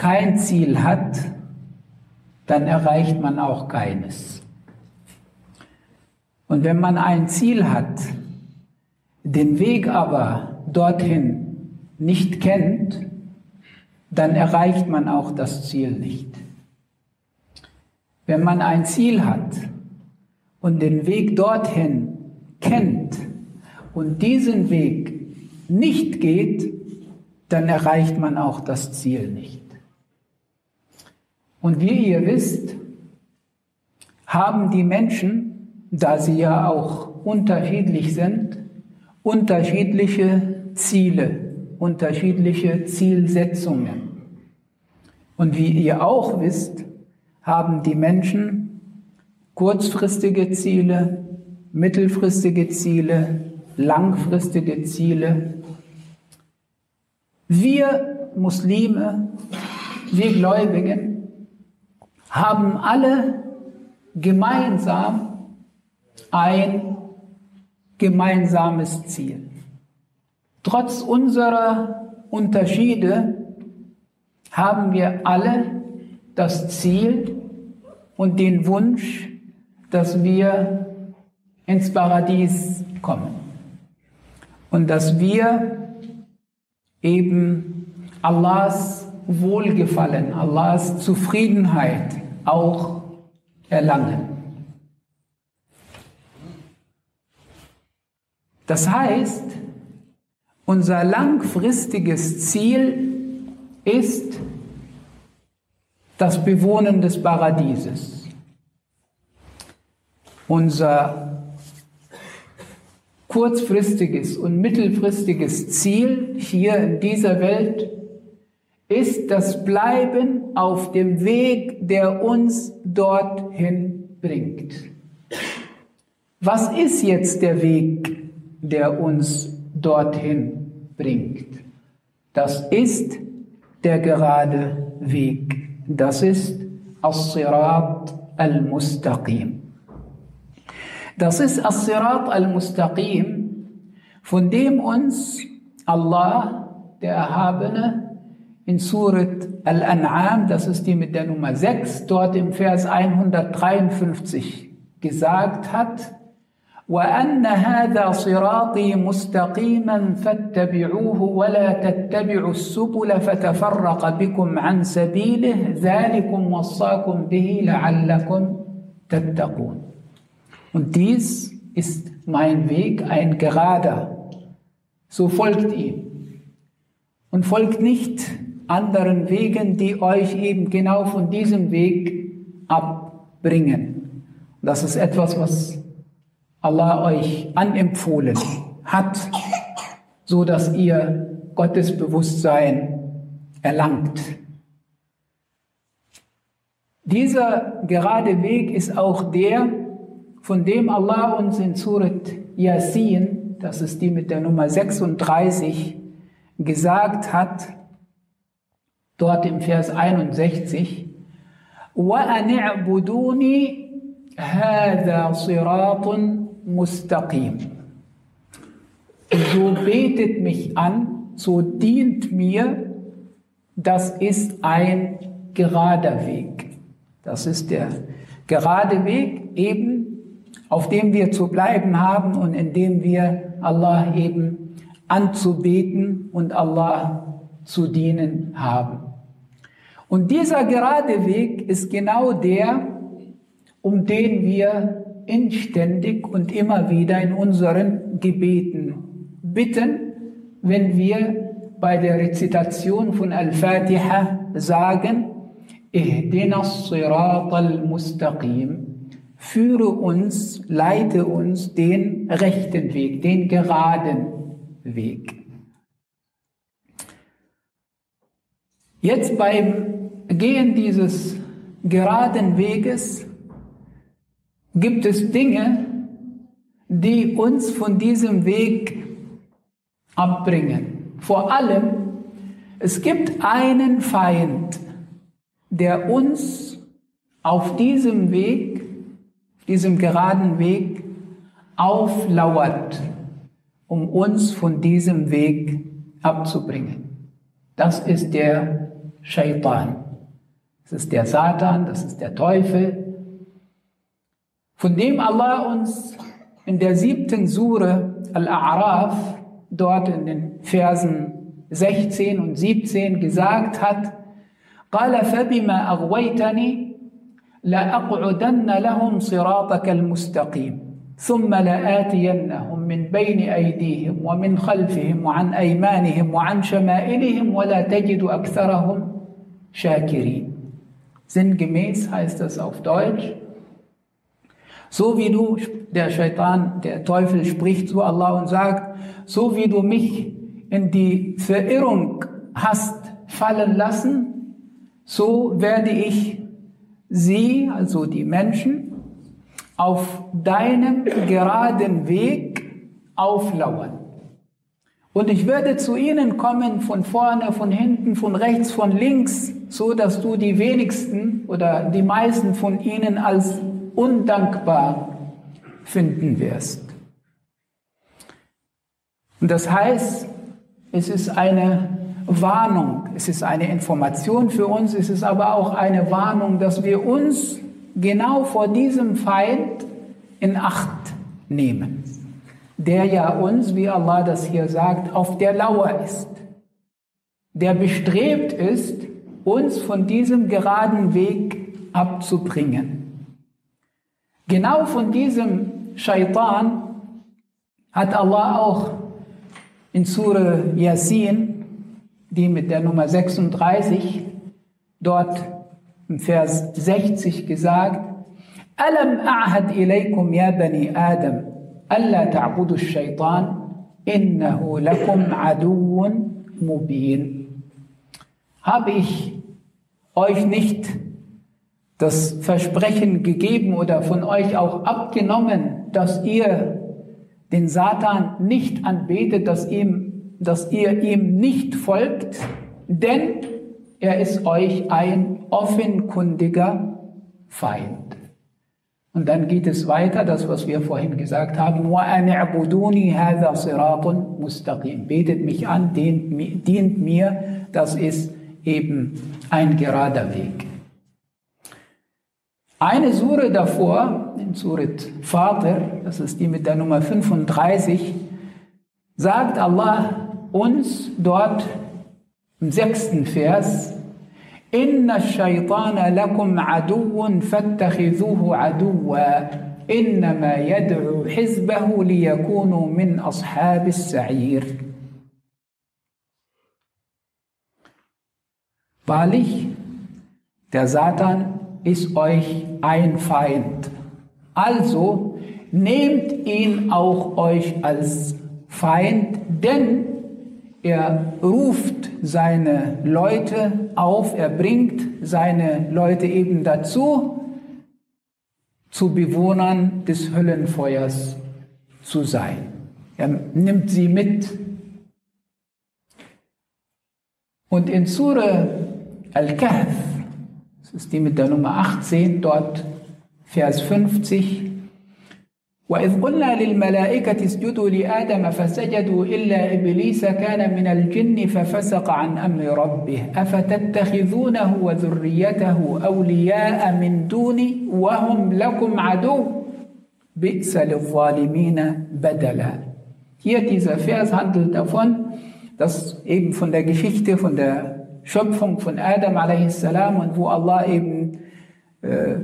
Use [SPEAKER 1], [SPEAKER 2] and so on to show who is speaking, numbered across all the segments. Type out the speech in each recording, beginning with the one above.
[SPEAKER 1] kein Ziel hat, dann erreicht man auch keines. Und wenn man ein Ziel hat, den Weg aber dorthin nicht kennt, dann erreicht man auch das Ziel nicht. Wenn man ein Ziel hat und den Weg dorthin kennt und diesen Weg nicht geht, dann erreicht man auch das Ziel nicht. Und wie ihr wisst, haben die Menschen, da sie ja auch unterschiedlich sind, unterschiedliche Ziele, unterschiedliche Zielsetzungen. Und wie ihr auch wisst, haben die Menschen kurzfristige Ziele, mittelfristige Ziele, langfristige Ziele. Wir Muslime, wir Gläubigen, haben alle gemeinsam ein gemeinsames Ziel. Trotz unserer Unterschiede haben wir alle das Ziel und den Wunsch, dass wir ins Paradies kommen und dass wir eben Allahs Wohlgefallen, Allahs Zufriedenheit auch erlangen. Das heißt, unser langfristiges Ziel ist das Bewohnen des Paradieses. Unser kurzfristiges und mittelfristiges Ziel hier in dieser Welt ist das Bleiben auf dem Weg, der uns dorthin bringt. Was ist jetzt der Weg, der uns dorthin bringt? Das ist der gerade Weg. Das ist As-Sirat al-Mustaqim. Das ist As-Sirat al-Mustaqim, von dem uns Allah, der Erhabene, in Surat Al-An'am, das ist die mit der Nummer 6, dort im Vers 153 gesagt hat, وأن هذا صراطي مستقيما فاتبعوه ولا تتبعوا السبل فتفرق بكم عن سبيله ذلكم وصاكم به لعلكم تتقون. Und dies ist mein Weg, ein gerader. So folgt ihm. Und folgt nicht anderen Wegen, die euch eben genau von diesem Weg abbringen. Das ist etwas, was Allah euch anempfohlen hat, so dass ihr Gottes Bewusstsein erlangt. Dieser gerade Weg ist auch der, von dem Allah uns in Surat Yasin, das ist die mit der Nummer 36, gesagt hat, dort im Vers 61, وَأَنِ اعْبُدُونِي هَذَا صِرَاطٌ مُسْتَقِيمٌ So betet mich an, so dient mir, das ist ein gerader Weg. Das ist der gerade Weg eben, auf dem wir zu bleiben haben und in dem wir Allah eben anzubeten und Allah zu dienen haben. Und dieser gerade Weg ist genau der, um den wir inständig und immer wieder in unseren Gebeten bitten, wenn wir bei der Rezitation von Al-Fatiha sagen, Ihdina sirat al-mustaqim, führe uns, leite uns den rechten Weg, den geraden Weg. Jetzt beim Gehen dieses geraden Weges gibt es Dinge, die uns von diesem Weg abbringen. Vor allem, es gibt einen Feind, der uns auf diesem Weg, diesem geraden Weg, auflauert, um uns von diesem Weg abzubringen. Das ist der Shaitan. Das ist der Satan, das ist der Teufel, von dem Allah uns in der siebten Sure Al-A'raf, dort in den Versen 16 und 17 gesagt hat, قال فبما أغويتني لأقعدن لهم صراطك المستقيم ثم لآتينهم من بين أيديهم ومن خلفهم وعن أيمانهم وعن شمائلهم ولا تجد أكثرهم شاكرين Sinngemäß heißt das auf Deutsch. So wie du, der Shaitan, der Teufel spricht zu Allah und sagt, so wie du mich in die Verirrung hast fallen lassen, so werde ich sie, also die Menschen, auf deinem geraden Weg auflauern. Und ich werde zu ihnen kommen von vorne, von hinten, von rechts, von links, so dass du die wenigsten oder die meisten von ihnen als undankbar finden wirst. Und das heißt, es ist eine Warnung, es ist eine Information für uns, es ist aber auch eine Warnung, dass wir uns genau vor diesem Feind in Acht nehmen der ja uns, wie Allah das hier sagt, auf der Lauer ist, der bestrebt ist, uns von diesem geraden Weg abzubringen. Genau von diesem Shaitan hat Allah auch in Surah Yasin, die mit der Nummer 36, dort im Vers 60 gesagt, Alam a'had ilaykum ya bani Adam, alla ta'budu shaitan, innahu lakum aduun mubin habe ich euch nicht das Versprechen gegeben oder von euch auch abgenommen, dass ihr den Satan nicht anbetet, dass, ihm, dass ihr ihm nicht folgt, denn er ist euch ein offenkundiger Feind. Und dann geht es weiter, das, was wir vorhin gesagt haben, Betet mich an, dient, mir, das ist eben ein gerader Weg. Eine Sure davor, in Surat Vater, das ist die mit der Nummer 35, sagt Allah uns dort im sechsten Vers, Inna shaitana lakum aduun fattakhidhuhu aduwa, innama yad'u hizbahu liyakunu min ashabis sa'ir. Wahrlich, der Satan ist euch ein Feind. Also nehmt ihn auch euch als Feind, denn er ruft seine Leute auf, er bringt seine Leute eben dazu, zu Bewohnern des Höllenfeuers zu sein. Er nimmt sie mit. Und in Surah Al-Kahf, das ist die mit der Nummer 18, dort Vers 50, وإذ قلنا للملائكة اسجدوا لآدم فسجدوا إلا إبليس كان من الجن ففسق عن أمر ربه. أفتتخذونه وذريته أولياء من دوني وهم لكم عدو؟ بئس للظالمين بدلا. Hier dieser Vers handelt davon, dass eben von der Geschichte, von der Schöpfung von Adam a.s. und wo Allah eben äh,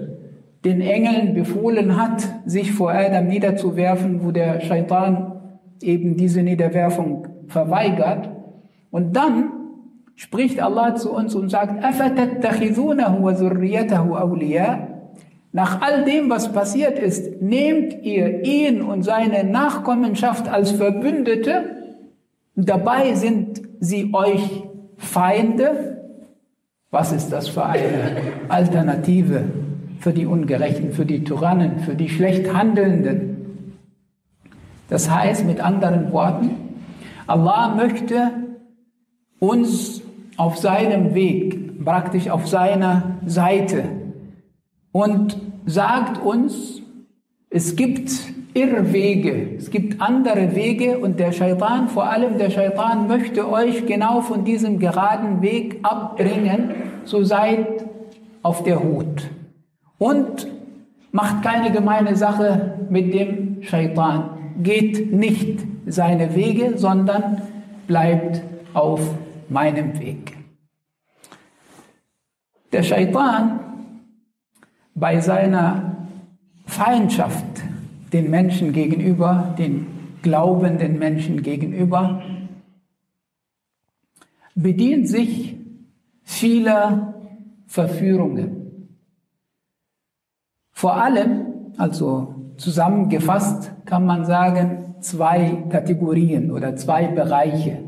[SPEAKER 1] den Engeln befohlen hat, sich vor Adam niederzuwerfen, wo der Shaitan eben diese Niederwerfung verweigert. Und dann spricht Allah zu uns und sagt, nach all dem, was passiert ist, nehmt ihr ihn und seine Nachkommenschaft als Verbündete, dabei sind sie euch Feinde, Was ist das für eine Alternative für die Ungerechten, für die Tyrannen, für die schlecht Handelnden? Das heißt mit anderen Worten, Allah möchte uns auf seinem Weg, praktisch auf seiner Seite und sagt uns, es gibt Irrwege, es gibt andere Wege und der Shaitan, vor allem der Shaitan, möchte euch genau von diesem geraden Weg abbringen, so seid auf der Hut. Und macht keine gemeine Sache mit dem Shaitan. Geht nicht seine Wege, sondern bleibt auf meinem Weg. Der Shaitan bei seiner Feindschaft den Menschen gegenüber, den glaubenden Menschen gegenüber, bedient sich vieler Verführungen. Vor allem, also zusammengefasst, kann man sagen, zwei Kategorien oder zwei Bereiche.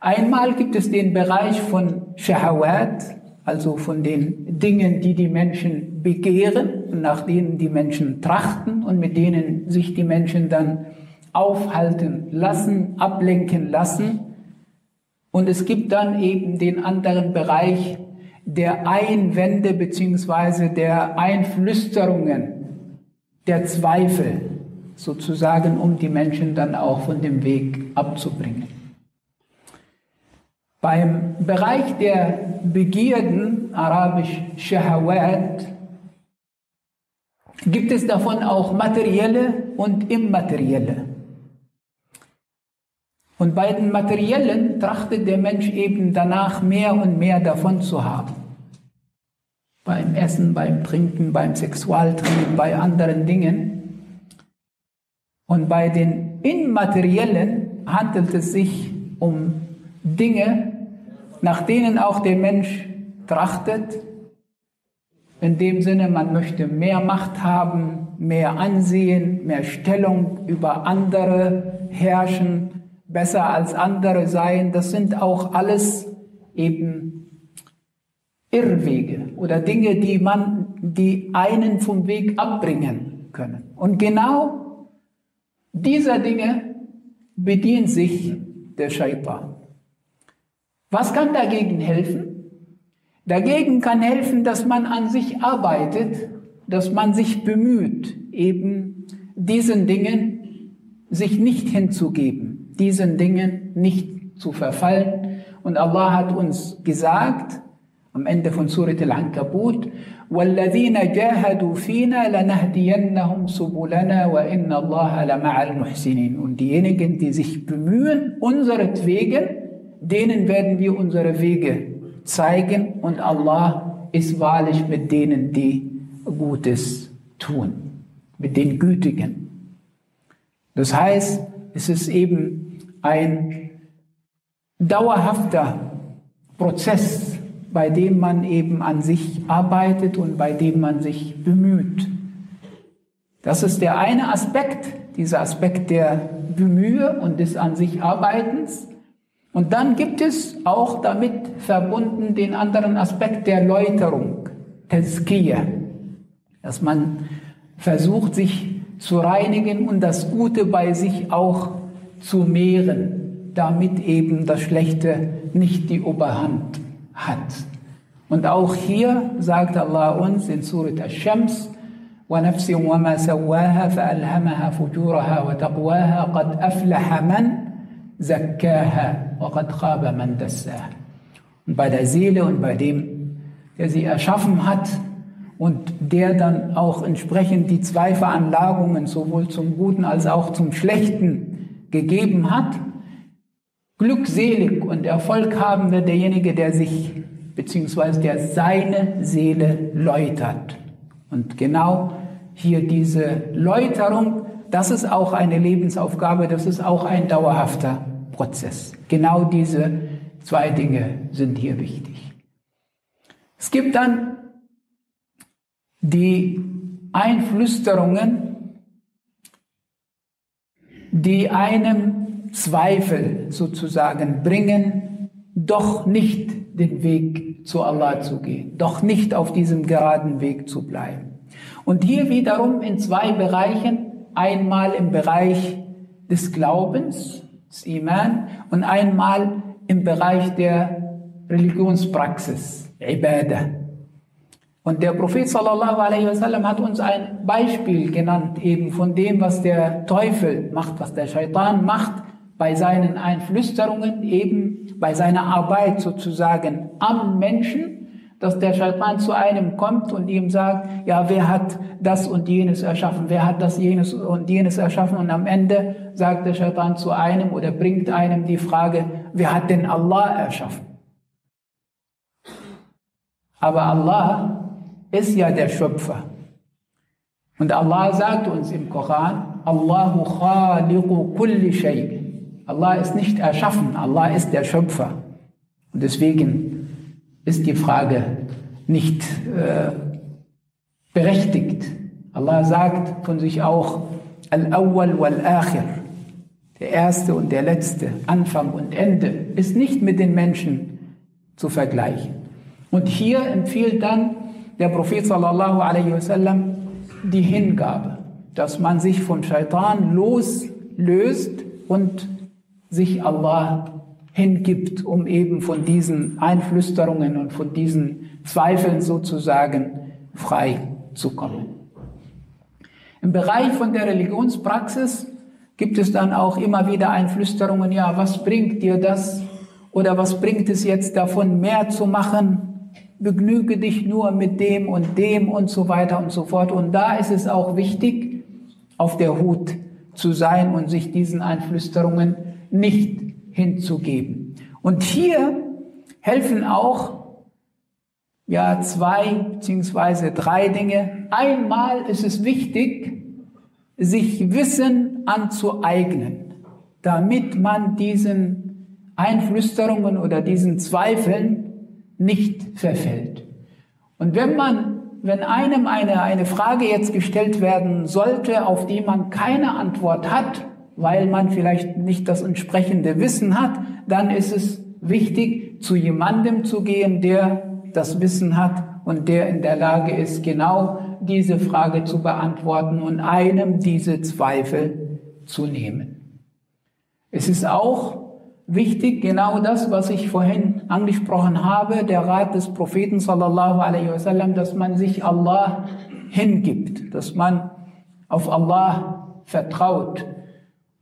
[SPEAKER 1] Einmal gibt es den Bereich von Shahawat, also von den Dingen, die die Menschen begehren nach denen die Menschen trachten und mit denen sich die Menschen dann aufhalten lassen, ablenken lassen. Und es gibt dann eben den anderen Bereich der Einwände beziehungsweise der Einflüsterungen, der Zweifel sozusagen, um die Menschen dann auch von dem Weg abzubringen. Beim Bereich der Begierden, arabisch Shahawat, gibt es davon auch materielle und immaterielle. Und bei den materiellen trachtet der Mensch eben danach mehr und mehr davon zu haben. Beim Essen, beim Trinken, beim Sexualtrieb, bei anderen Dingen. Und bei den immateriellen handelt es sich um Dinge, nach denen auch der Mensch trachtet. In dem Sinne, man möchte mehr Macht haben, mehr Ansehen, mehr Stellung über andere herrschen, besser als andere sein. Das sind auch alles eben Irrwege oder Dinge, die man, die einen vom Weg abbringen können. Und genau dieser Dinge bedient sich der Shaitan. Was kann dagegen helfen? Dagegen kann helfen, dass man an sich arbeitet, dass man sich bemüht, eben diesen Dingen sich nicht hinzugeben, diesen Dingen nicht zu verfallen. Und Allah hat uns gesagt, am Ende von Surat Al-Ankabut, وَالَّذِينَ جَاهَدُوا فِينَا لَنَهْدِيَنَّهُمْ سُبُلَنَا وَإِنَّ اللَّهَ لَمَعَ الْمُحْسِنِينَ Und diejenigen, die sich bemühen, unseretwegen, denen werden wir unsere Wege zeigen und Allah ist wahrlich mit denen, die Gutes tun, mit den Gütigen. Das heißt, es ist eben ein dauerhafter Prozess, bei dem man eben an sich arbeitet und bei dem man sich bemüht. Das ist der eine Aspekt, dieser Aspekt der Bemühe und des an sich Arbeitens. Und dann gibt es auch damit verbunden den anderen Aspekt der Läuterung, Tazkiyah, dass man versucht, sich zu reinigen und das Gute bei sich auch zu mehren, damit eben das Schlechte nicht die Oberhand hat. Und auch hier sagt Allah uns in Surat Al-Shams, ونفس وما سواها فألهمها فجورها وتقواها قد أفلح من زكاها und bei der Seele und bei dem, der sie erschaffen hat und der dann auch entsprechend die zwei Veranlagungen sowohl zum Guten als auch zum Schlechten gegeben hat. Glückselig und Erfolg haben wird derjenige, der sich bzw. der seine Seele läutert. Und genau hier diese Läuterung, das ist auch eine Lebensaufgabe, das ist auch ein dauerhafter Prozess. Genau diese zwei Dinge sind hier wichtig. Es gibt dann die Einflüsterungen, die einem Zweifel sozusagen bringen, doch nicht den Weg zu Allah zu gehen, doch nicht auf diesem geraden Weg zu bleiben. Und hier wiederum in zwei Bereichen, einmal im Bereich des Glaubens, des Iman, und einmal im Bereich der Religionspraxis, Ibadah. Und der Prophet sallallahu alaihi wasallam hat uns ein Beispiel genannt, eben von dem, was der Teufel macht, was der Shaitan macht, bei seinen Einflüsterungen, eben bei seiner Arbeit sozusagen am Menschen, dass der Shaitan zu einem kommt und ihm sagt, ja, wer hat das und jenes erschaffen, wer hat das jenes und jenes erschaffen und am Ende sagt der Shaitan zu einem oder bringt einem die Frage, wer hat denn Allah erschaffen? Aber Allah ist ja der Schöpfer. Und Allah sagt uns im Koran, Allahu khaliqu kulli shay. Allah ist nicht erschaffen, Allah ist der Schöpfer. Und deswegen ist die Frage nicht äh, berechtigt. Allah sagt von sich auch Al-Awwal wal-Akhir. Der Erste und der Letzte, Anfang und Ende, ist nicht mit den Menschen zu vergleichen. Und hier empfiehlt dann der Prophet sallallahu alaihi wasallam die Hingabe, dass man sich vom Shaitan loslöst und sich Allah hingibt, um eben von diesen Einflüsterungen und von diesen Zweifeln sozusagen frei zu kommen. Im Bereich von der Religionspraxis gibt es dann auch immer wieder Einflüsterungen, ja, was bringt dir das oder was bringt es jetzt davon, mehr zu machen? Begnüge dich nur mit dem und dem und so weiter und so fort. Und da ist es auch wichtig, auf der Hut zu sein und sich diesen Einflüsterungen nicht hinzugeben. Und hier helfen auch ja zwei beziehungsweise drei Dinge. Einmal ist es wichtig, sich Wissen anzueignen, damit man diesen Einflüsterungen oder diesen Zweifeln nicht verfällt. Und wenn man, wenn einem eine, eine Frage jetzt gestellt werden sollte, auf die man keine Antwort hat, weil man vielleicht nicht das entsprechende Wissen hat, dann ist es wichtig, zu jemandem zu gehen, der das Wissen hat und der in der Lage ist, genau diese Frage zu beantworten und einem diese Zweifel zu nehmen. Es ist auch wichtig, genau das, was ich vorhin angesprochen habe, der Rat des Propheten sallallahu alaihi wasallam, dass man sich Allah hingibt, dass man auf Allah vertraut,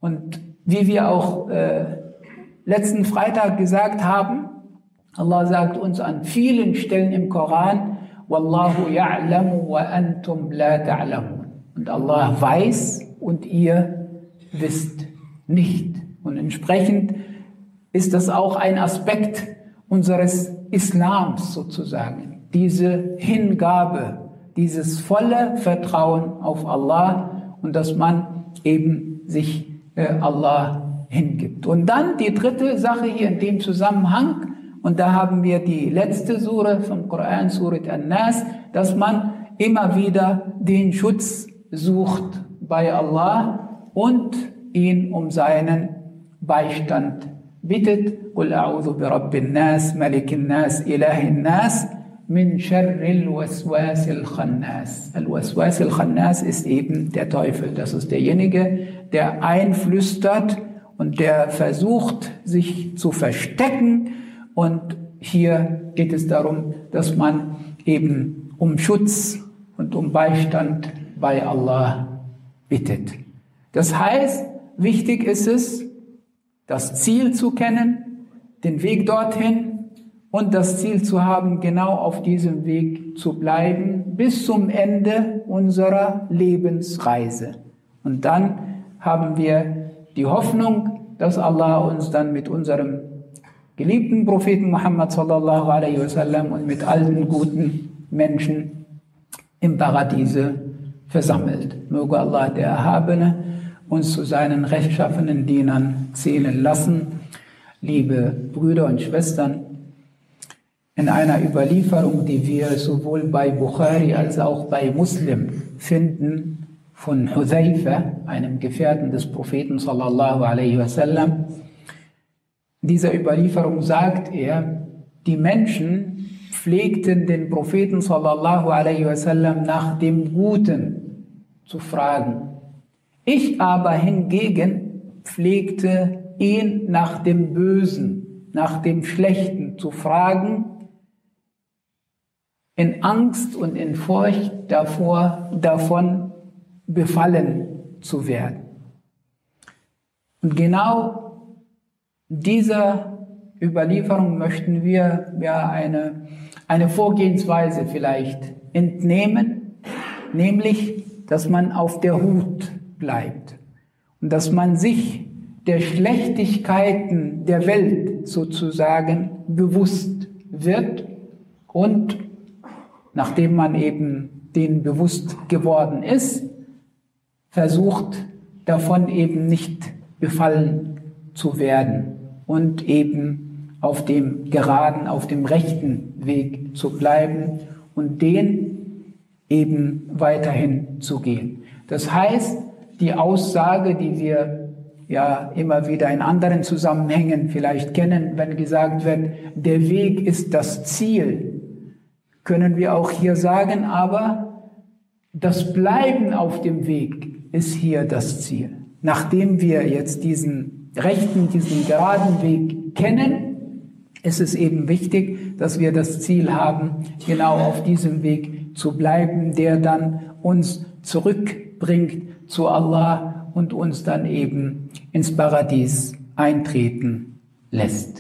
[SPEAKER 1] und wie wir auch äh, letzten Freitag gesagt haben, Allah sagt uns an vielen Stellen im Koran, Wallahu ya'lamu wa antum la ta'lamun. Und Allah weiß und ihr wisst nicht. Und entsprechend ist das auch ein Aspekt unseres Islams sozusagen. Diese Hingabe, dieses volle Vertrauen auf Allah und dass man eben sich Allah hingibt. Und dann die dritte Sache hier in dem Zusammenhang, und da haben wir die letzte Sure vom Koran, Surat An-Nas, dass man immer wieder den Schutz sucht bei Allah und ihn um seinen Beistand bittet. قل أعوذ برب الناس ملك الناس إله الناس من شر الوسواس الخناس. Al-Waswas al-Khannas ist eben der Teufel. Das ist derjenige, der einflüstert und der versucht, sich zu verstecken. Und hier geht es darum, dass man eben um Schutz und um Beistand bei Allah bittet. Das heißt, wichtig ist es, das Ziel zu kennen, den Weg dorthin und das Ziel zu haben, genau auf diesem Weg zu bleiben bis zum Ende unserer Lebensreise. Und dann haben wir die Hoffnung, dass Allah uns dann mit unserem geliebten Propheten Muhammad sallallahu alaihi wasallam und mit allen guten Menschen im Paradiese versammelt. Möge Allah der Erhabene uns zu seinen rechtschaffenen Dienern zählen lassen. Liebe Brüder und Schwestern, in einer Überlieferung, die wir sowohl bei Bukhari als auch bei Muslim finden, von Hudhaifa, einem Gefährten des Propheten sallallahu alaihi wasallam, dieser Überlieferung sagt er, die Menschen pflegten den Propheten sallallahu alaihi wasallam nach dem Guten zu fragen. Ich aber hingegen pflegte ihn nach dem Bösen, nach dem Schlechten zu fragen, in Angst und in Furcht davor, davon befallen zu werden. Und genau dieser Überlieferung möchten wir ja eine, eine Vorgehensweise vielleicht entnehmen, nämlich, dass man auf der Hut bleibt und dass man sich der Schlechtigkeiten der Welt sozusagen bewusst wird und nachdem man eben denen bewusst geworden ist, versucht davon eben nicht befallen zu werden und eben auf dem geraden, auf dem rechten Weg zu bleiben und den eben weiterhin zu gehen. Das heißt, die Aussage, die wir ja immer wieder in anderen Zusammenhängen vielleicht kennen, wenn gesagt wird, der Weg ist das Ziel, können wir auch hier sagen, aber das Bleiben auf dem Weg ist hier das Ziel. Nachdem wir jetzt diesen rechten, diesen geraden Weg kennen, ist es eben wichtig, dass wir das Ziel haben, genau auf diesem Weg zu bleiben, der dann uns zurückbringt zu Allah und uns dann eben ins Paradies eintreten lässt.